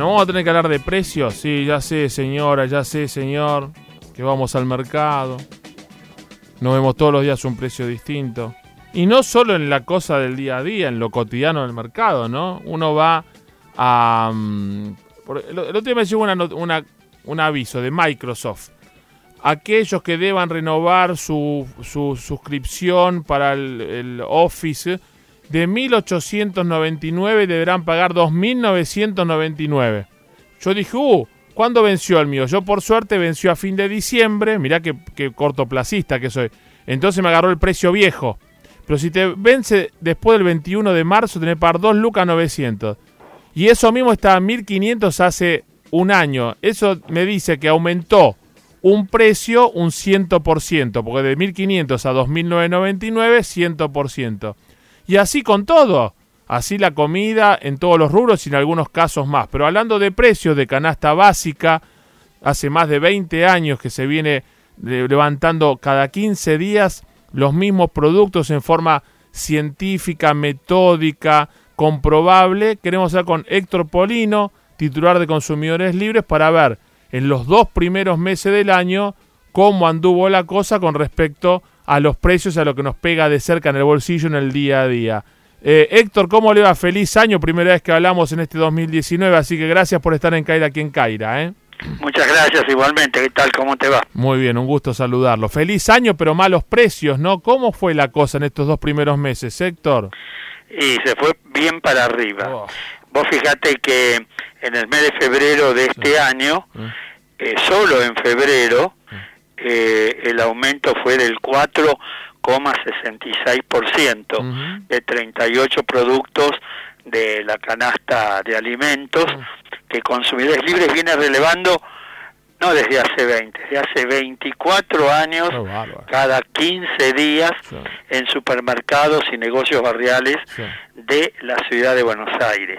Bueno, vamos a tener que hablar de precios. Sí, ya sé, señora, ya sé, señor, que vamos al mercado. Nos vemos todos los días un precio distinto. Y no solo en la cosa del día a día, en lo cotidiano del mercado, ¿no? Uno va a... mm, el, otro día me llegó un aviso de Microsoft. Aquellos que deban renovar su, su suscripción para el Office de 1899 deberán pagar 2999. Yo dije, uh, ¿cuándo venció el mío? Yo por suerte venció a fin de diciembre. Mirá qué, cortoplacista que soy. Entonces me agarró el precio viejo. Pero si te vence después del 21 de marzo, tenés que pagar 2 lucas 900. Y eso mismo estaba en 1500 hace un año. Eso me dice que aumentó un precio un 100%, porque de 1500 a 2999, 100%. Y así con todo. Así la comida en todos los rubros y en algunos casos más. Pero hablando de precios de canasta básica, hace más de 20 años que se viene le- levantando cada 15 días los mismos productos en forma científica, metódica, comprobable. Queremos hablar con Héctor Polino, titular de Consumidores Libres, para ver en los dos primeros meses del año cómo anduvo la cosa con respecto a los precios, a lo que nos pega de cerca en el bolsillo en el día a día. Eh, Héctor, ¿cómo le va? Feliz año, primera vez que hablamos en este 2019, así que gracias por estar en Caira aquí en Caira. ¿eh? Muchas gracias igualmente. ¿Qué tal? ¿Cómo te va? Muy bien, un gusto saludarlo. Feliz año, pero malos precios, ¿no? ¿Cómo fue la cosa en estos dos primeros meses, Héctor? Y se fue bien para arriba. Oh. Vos fijate que en el mes de febrero de este año, eh, solo en febrero, eh, el aumento fue del 4,66% Ujú. de 38 productos de la canasta de alimentos que Consumidores Libres viene relevando no desde hace 20, desde hace 24 años, cada 15 días Sí. en supermercados y negocios barriales Sí. de la ciudad de Buenos Aires.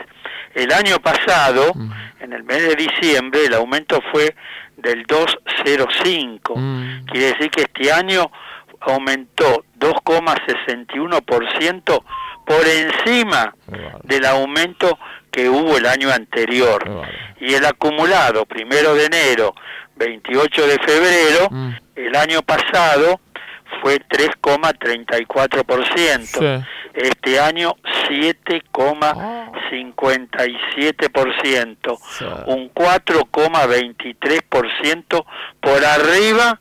El año pasado, Mm. en el mes de diciembre, el aumento fue del 2,05. Mm. Quiere decir que este año aumentó 2,61% por encima del aumento que hubo el año anterior. Y el acumulado, primero de enero, 28 de febrero, Mm. el año pasado fue 3,34%. Sí. Este año 7,57%. Sí. Un 4,23% por arriba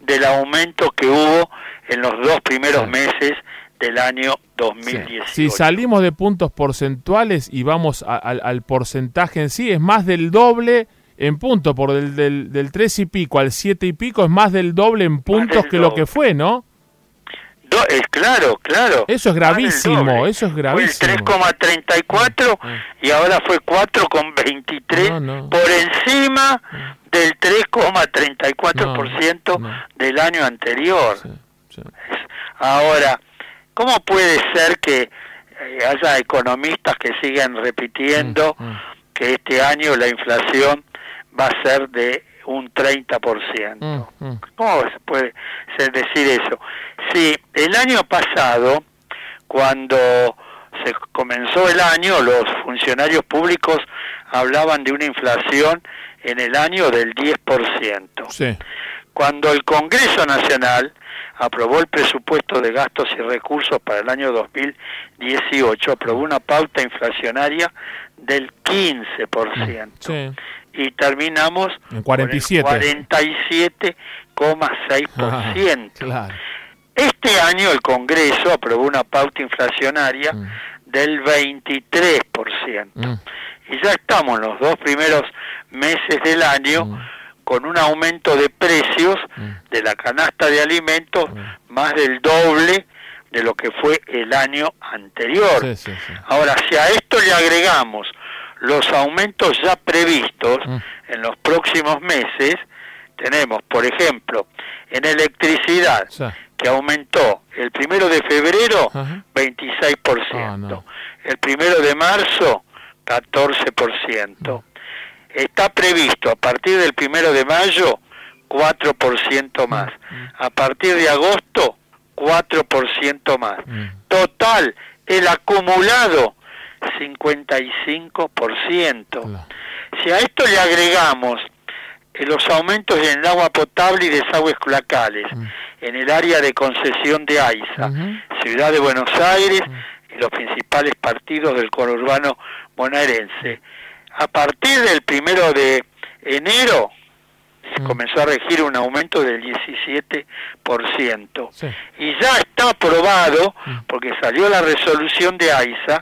del aumento que hubo en los dos primeros Sí. meses del año Sí. 2018. Si salimos de puntos porcentuales y vamos a- al, al porcentaje en sí, es más del doble en puntos, por del, del, del 3 y pico al 7 y pico es más del doble en puntos que lo que fue, ¿no? Es claro, claro. Eso es gravísimo, eso es Fue gravísimo. el 3,34 y ahora fue 4,23 No, no. por encima del 3,34% No, del año anterior. Sí, sí. Ahora, ¿cómo puede ser que eh, haya economistas que sigan repitiendo Mm, mm. que este año la inflación va a ser de un 30%? Mm, mm. ¿Cómo se puede decir eso? Sí, el año pasado, cuando se comenzó el año, los funcionarios públicos hablaban de una inflación en el año del 10%. Sí. Cuando el Congreso Nacional aprobó el presupuesto de gastos y recursos para el año 2018, aprobó una pauta inflacionaria del 15% Sí. Y terminamos En 47. con el 47,6%. Claro. Este año el Congreso aprobó una pauta inflacionaria Mm. del 23%. Mm. Y ya estamos en los dos primeros meses del año Mm. con un aumento de precios Mm. de la canasta de alimentos más del doble de lo que fue el año anterior. Sí, sí, sí. Ahora, si a esto le agregamos los aumentos ya previstos Mm. en los próximos meses, tenemos, por ejemplo, en electricidad, Sí. que aumentó el primero de febrero Ajá. 26%, Ah, no. el primero de marzo 14%. Está previsto a partir del primero de mayo 4% más, a partir de agosto 4% más. Mm. Total, el acumulado 55%. Claro. Si a esto le agregamos eh, los aumentos en el agua potable y desagües locales Mm. en el área de concesión de AISA. Ciudad de Buenos Aires Mm. y los principales partidos del conurbano bonaerense. A partir del primero de enero Mm. comenzó a regir un aumento del 17%. Sí. Y ya está aprobado, Mm. porque salió la resolución de AISA,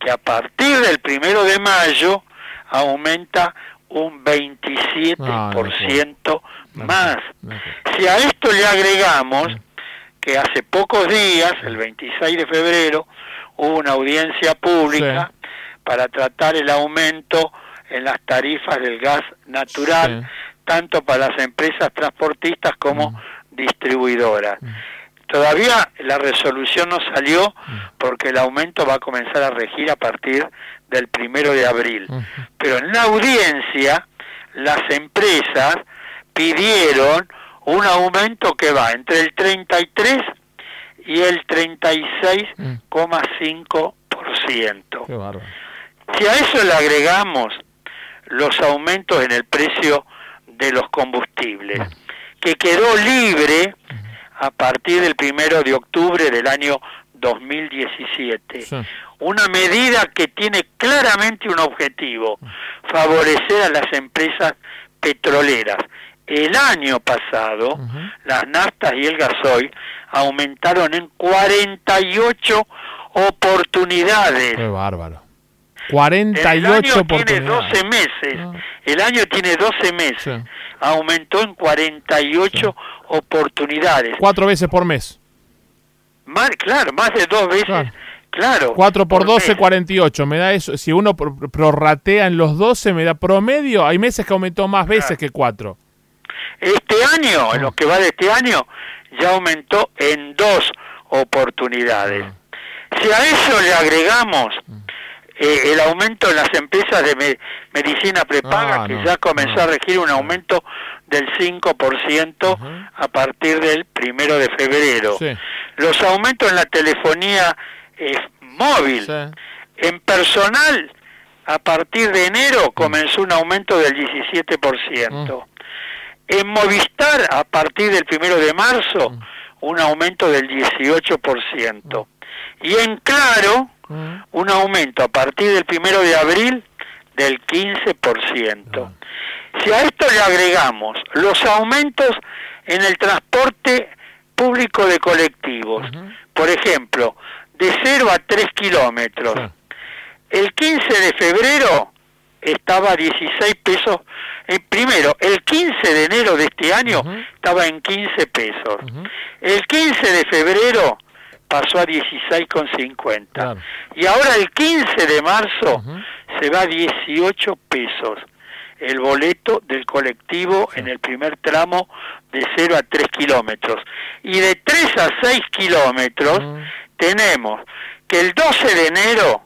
que a partir del primero de mayo aumenta un 27% No, más. no, no. Si a esto le agregamos que hace pocos días, el 26 de febrero, hubo una audiencia pública para tratar el aumento en las tarifas del gas natural. Tanto para las empresas transportistas como Mm. distribuidoras. Mm. Todavía la resolución no salió Mm. porque el aumento va a comenzar a regir a partir del primero de abril. Pero en la audiencia, las empresas pidieron un aumento que va entre el 33 y el 36,5%. Qué bárbaro. Si a eso le agregamos los aumentos en el precio de los combustibles, que quedó libre a partir del primero de octubre del año 2017. Sí. Una medida que tiene claramente un objetivo, favorecer a las empresas petroleras. El año pasado, las naftas y el gasoil aumentaron en 48 oportunidades. Qué bárbaro. El 48 año tiene oportunidades. 12 meses. Ah. El año tiene 12 meses. Sí. Aumentó en 48 oportunidades. Cuatro veces por mes. Más, claro, más de dos veces. Claro. Claro. 4 por 12, mes. 48. Me da eso. Si uno pro- prorratea en los 12, me da promedio. Hay meses que aumentó más veces Claro. que 4. Este año, en Ah. lo que va de este año, ya aumentó en dos oportunidades. Ah. Si a eso le agregamos eh, el aumento en las empresas de me- medicina prepaga, Ah, que no, ya comenzó no, a regir un aumento del 5% Ujú. a partir del primero de febrero. Sí. Los aumentos en la telefonía eh, móvil. Sí. En personal, a partir de enero comenzó un aumento del 17%. En Movistar, a partir del primero de marzo, un aumento del 18%. Y en Claro, Un aumento a partir del primero de abril del 15%. Si a esto le agregamos los aumentos en el transporte público de colectivos, por ejemplo, de 0 a 3 kilómetros, el 15 de febrero estaba a 16 pesos. Eh, primero, el 15 de enero de este año estaba en 15 pesos. El 15 de febrero pasó a 16,50. Claro. Y ahora el 15 de marzo se va a 18 pesos el boleto del colectivo en el primer tramo de 0 a 3 kilómetros. Y de 3 a 6 kilómetros tenemos que el 12 de enero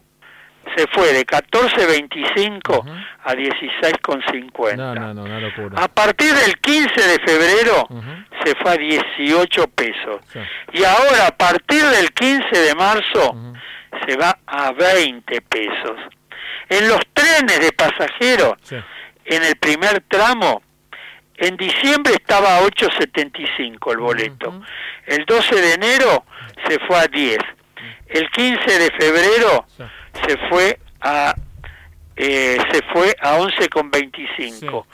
se fue de 14.25 Ujú. a 16,50. No, no, no, una locura. A partir del 15 de febrero se fue a 18 pesos. Sí. Y ahora, a partir del 15 de marzo, se va a 20 pesos. En los trenes de pasajeros, Sí. en el primer tramo, en diciembre estaba a 8.75 el boleto. El 12 de enero se fue a 10. El 15 de febrero Sí. Se fue a eh, se fue a 11,25.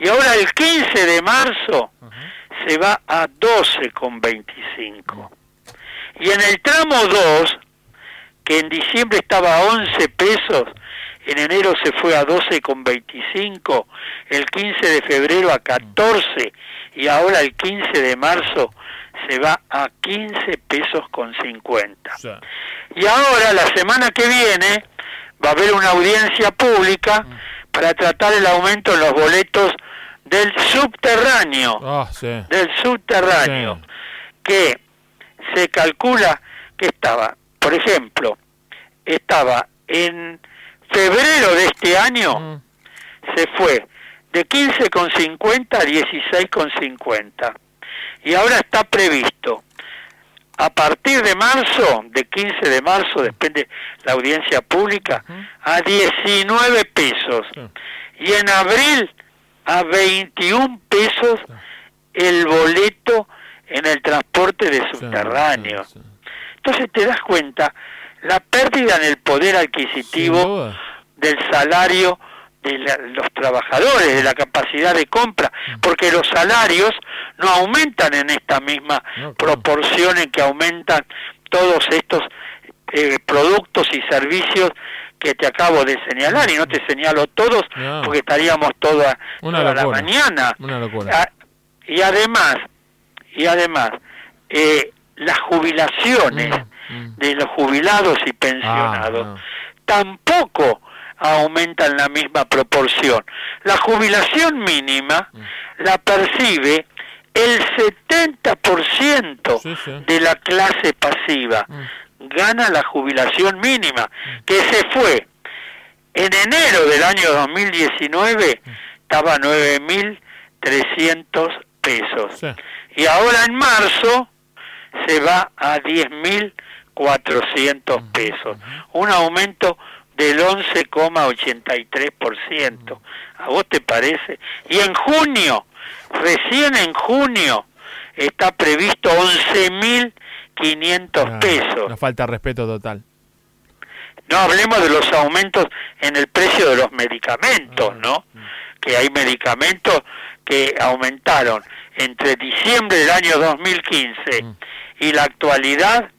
Y ahora el 15 de marzo Ujú. se va a 12,25. Y en el tramo 2, que en diciembre estaba a 11 pesos, en enero se fue a 12,25, el 15 de febrero a 14 y ahora el 15 de marzo se va a 15 pesos con 50. Sí. Y ahora, la semana que viene, va a haber una audiencia pública para tratar el aumento en los boletos del subterráneo, Ah, sí. del subterráneo, Sí. que se calcula que estaba, por ejemplo, estaba en febrero de este año, Mm. se fue de 15,50 a 16,50. Y ahora está previsto. A partir de marzo, de 15 de marzo, depende la audiencia pública, a 19 pesos. Y en abril a 21 pesos el boleto en el transporte de subterráneo. Entonces te das cuenta la pérdida en el poder adquisitivo del salario de los trabajadores, de la capacidad de compra, mm. porque los salarios no aumentan en esta misma proporción en que aumentan todos estos eh, productos y servicios que te acabo de señalar y no te señalo todos porque estaríamos toda, la mañana. Ah, y además, y además, eh, las jubilaciones mm, mm. de los jubilados y pensionados ah, tampoco aumentan la misma proporción. La jubilación mínima mm. la percibe el 70% de la clase pasiva. Gana la jubilación mínima, que se fue en enero del año 2019, estaba 9.300 pesos. Y ahora en marzo se va a 10.400 pesos. Un aumento del 11,83%. ¿A vos te parece? Y en junio, recién en junio, está previsto 11.500 pesos. Nos falta respeto total. No hablemos de los aumentos en el precio de los medicamentos, ¿no? Que hay medicamentos que aumentaron entre diciembre del año 2015 mm. y la actualidad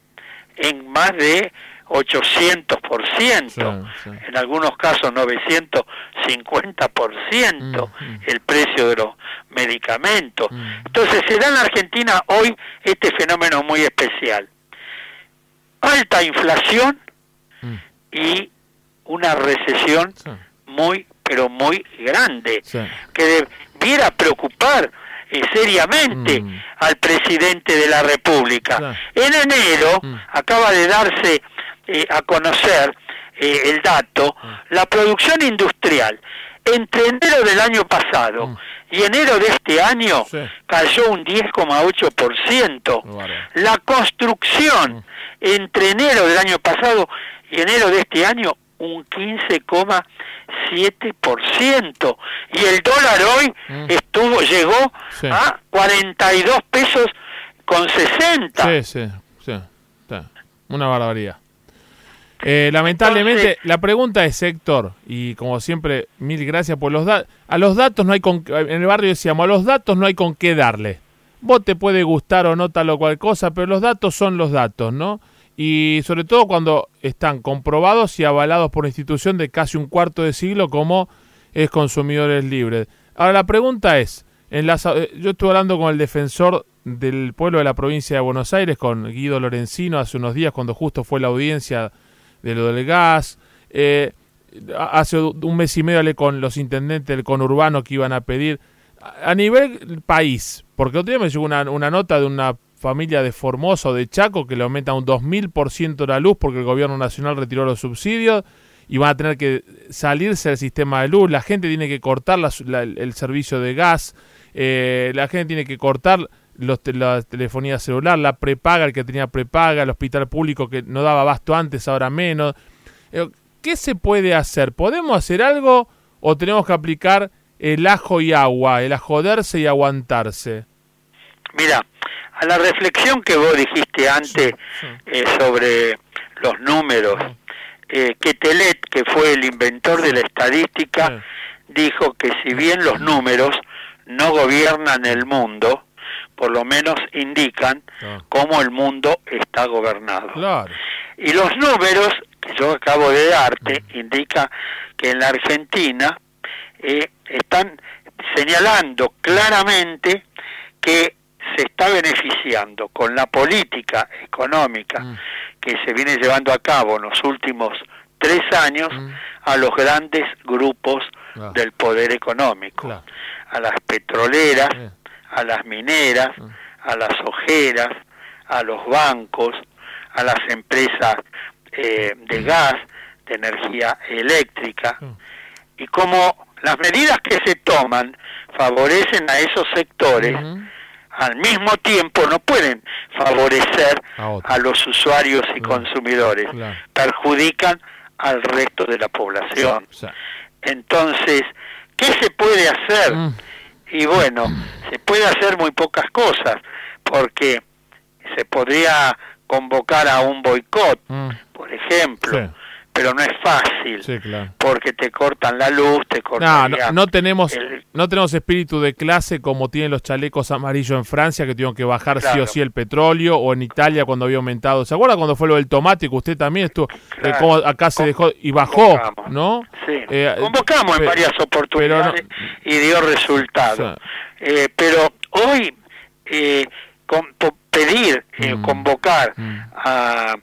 en más de 800%, en algunos casos 950% mm, mm. el precio de los medicamentos. Entonces se da en la Argentina hoy este fenómeno muy especial. Alta inflación y una recesión muy, pero muy grande, que debiera preocupar eh, seriamente mm. al presidente de la República. En enero mm. acaba de darse eh, a conocer eh, el dato, mm. la producción industrial entre enero del año pasado y enero de este año cayó un 10,8%. La construcción entre enero del año pasado y enero de este año un 15,7% y el dólar hoy mm. estuvo llegó a 42 pesos con 60. Sí, sí, sí, una barbaridad. Eh, lamentablemente, la pregunta es, Héctor, y como siempre, mil gracias por los datos. A los datos no hay con. En el barrio decíamos, a los datos no hay con qué darle. Vos te puede gustar o no tal o cual cosa, pero los datos son los datos, ¿no? y sobre todo cuando están comprobados y avalados por una institución de casi un cuarto de siglo como es Consumidores Libres. Ahora la pregunta es, en eh, yo estuve hablando con el defensor del pueblo de la provincia de Buenos Aires, con Guido Lorenzino, hace unos días cuando justo fue la audiencia de lo del gas. Eh, hace un mes y medio hablé con los intendentes del conurbano que iban a pedir. A nivel país, porque otro día me llegó una, una nota de una familia de Formosa o de Chaco que le aumenta un 2000% la luz porque el gobierno nacional retiró los subsidios y van a tener que salirse del sistema de luz, la gente tiene que cortar el servicio de gas, eh, la gente tiene que cortar los, la telefonía celular, la prepaga, el que tenía prepaga, el hospital público que no daba abasto antes, ahora menos. Eh, ¿Qué se puede hacer? ¿Podemos hacer algo o tenemos que aplicar el ajo y agua, el ajoderse y aguantarse? Mira, a la reflexión que vos dijiste antes eh, sobre los números, eh, que Telet, que fue el inventor de la estadística, dijo que si bien los números no gobiernan el mundo, por lo menos indican cómo el mundo está gobernado. Y los números que yo acabo de darte indica que en la Argentina eh, están señalando claramente que se está beneficiando con la política económica mm. que se viene llevando a cabo en los últimos tres años mm. a los grandes grupos del poder económico, a las petroleras, a las mineras, mm. a las ojeras, a los bancos, a las empresas eh, de gas, de energía eléctrica, y como las medidas que se toman favorecen a esos sectores, al mismo tiempo no pueden favorecer a, los usuarios y consumidores, perjudican al resto de la población. Entonces, ¿qué se puede hacer? Mm. Y bueno, se puede hacer muy pocas cosas, porque se podría convocar a un boicot, Mm. por ejemplo, Sí. Pero no es fácil, Sí, claro. porque te cortan la luz, te No, cortan no, no tenemos el- no tenemos espíritu de clase como tienen los chalecos amarillos en Francia que tuvieron que bajar sí o sí el petróleo o en Italia cuando había aumentado. ¿Se acuerda cuando fue lo del tomate que usted también estuvo eh, cómo acá se dejó y bajó, convocamos. ¿no? Sí, Eh, convocamos en varias oportunidades y dio resultado. Eh, pero hoy eh, con- pedir, Mm. convocar Mm. a,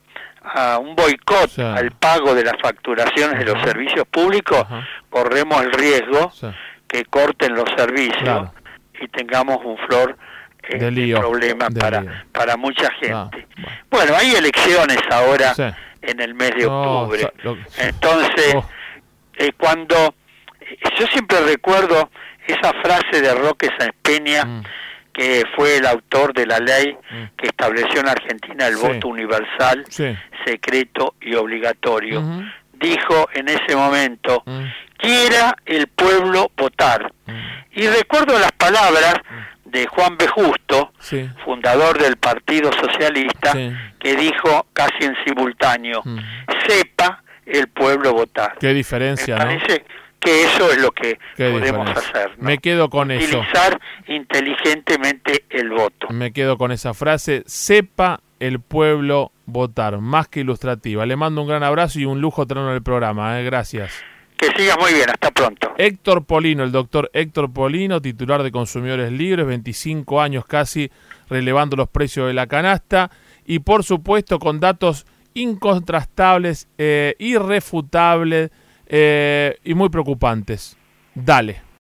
a un boicot Sí. al pago de las facturaciones de los servicios públicos, Ajá. corremos el riesgo Sí. que corten los servicios Claro. y tengamos un flor eh, De lío, problema de para, lío. para mucha Ah, gente. bueno. Bueno, hay elecciones ahora Sí. en el mes de No, octubre. lo- Entonces, Oh. eh, cuando eh, yo siempre recuerdo esa frase de Roque Sáenz Peña, Mm. Que fue el autor de la ley Mm. que estableció en Argentina el Sí. voto universal, Sí. secreto y obligatorio. Dijo en ese momento, Mm. quiera el pueblo votar. Mm. Y recuerdo las palabras de Juan B. Justo, Sí. fundador del Partido Socialista, que dijo casi en simultáneo, sepa el pueblo votar. Qué Me diferencia, ¿no? Que eso es lo que Qué podemos diferencia. hacer. ¿no? Me quedo con eso. Utilizar inteligentemente el voto. Me quedo con esa frase, sepa el pueblo votar, más que ilustrativa. Le mando un gran abrazo y un lujo tenerlo en el programa, ¿eh? gracias. Que sigas muy bien, hasta pronto. Héctor Polino, el doctor Héctor Polino, titular de Consumidores Libres, 25 años casi relevando los precios de la canasta y por supuesto con datos incontrastables, eh, irrefutables eh, y muy preocupantes. Dale.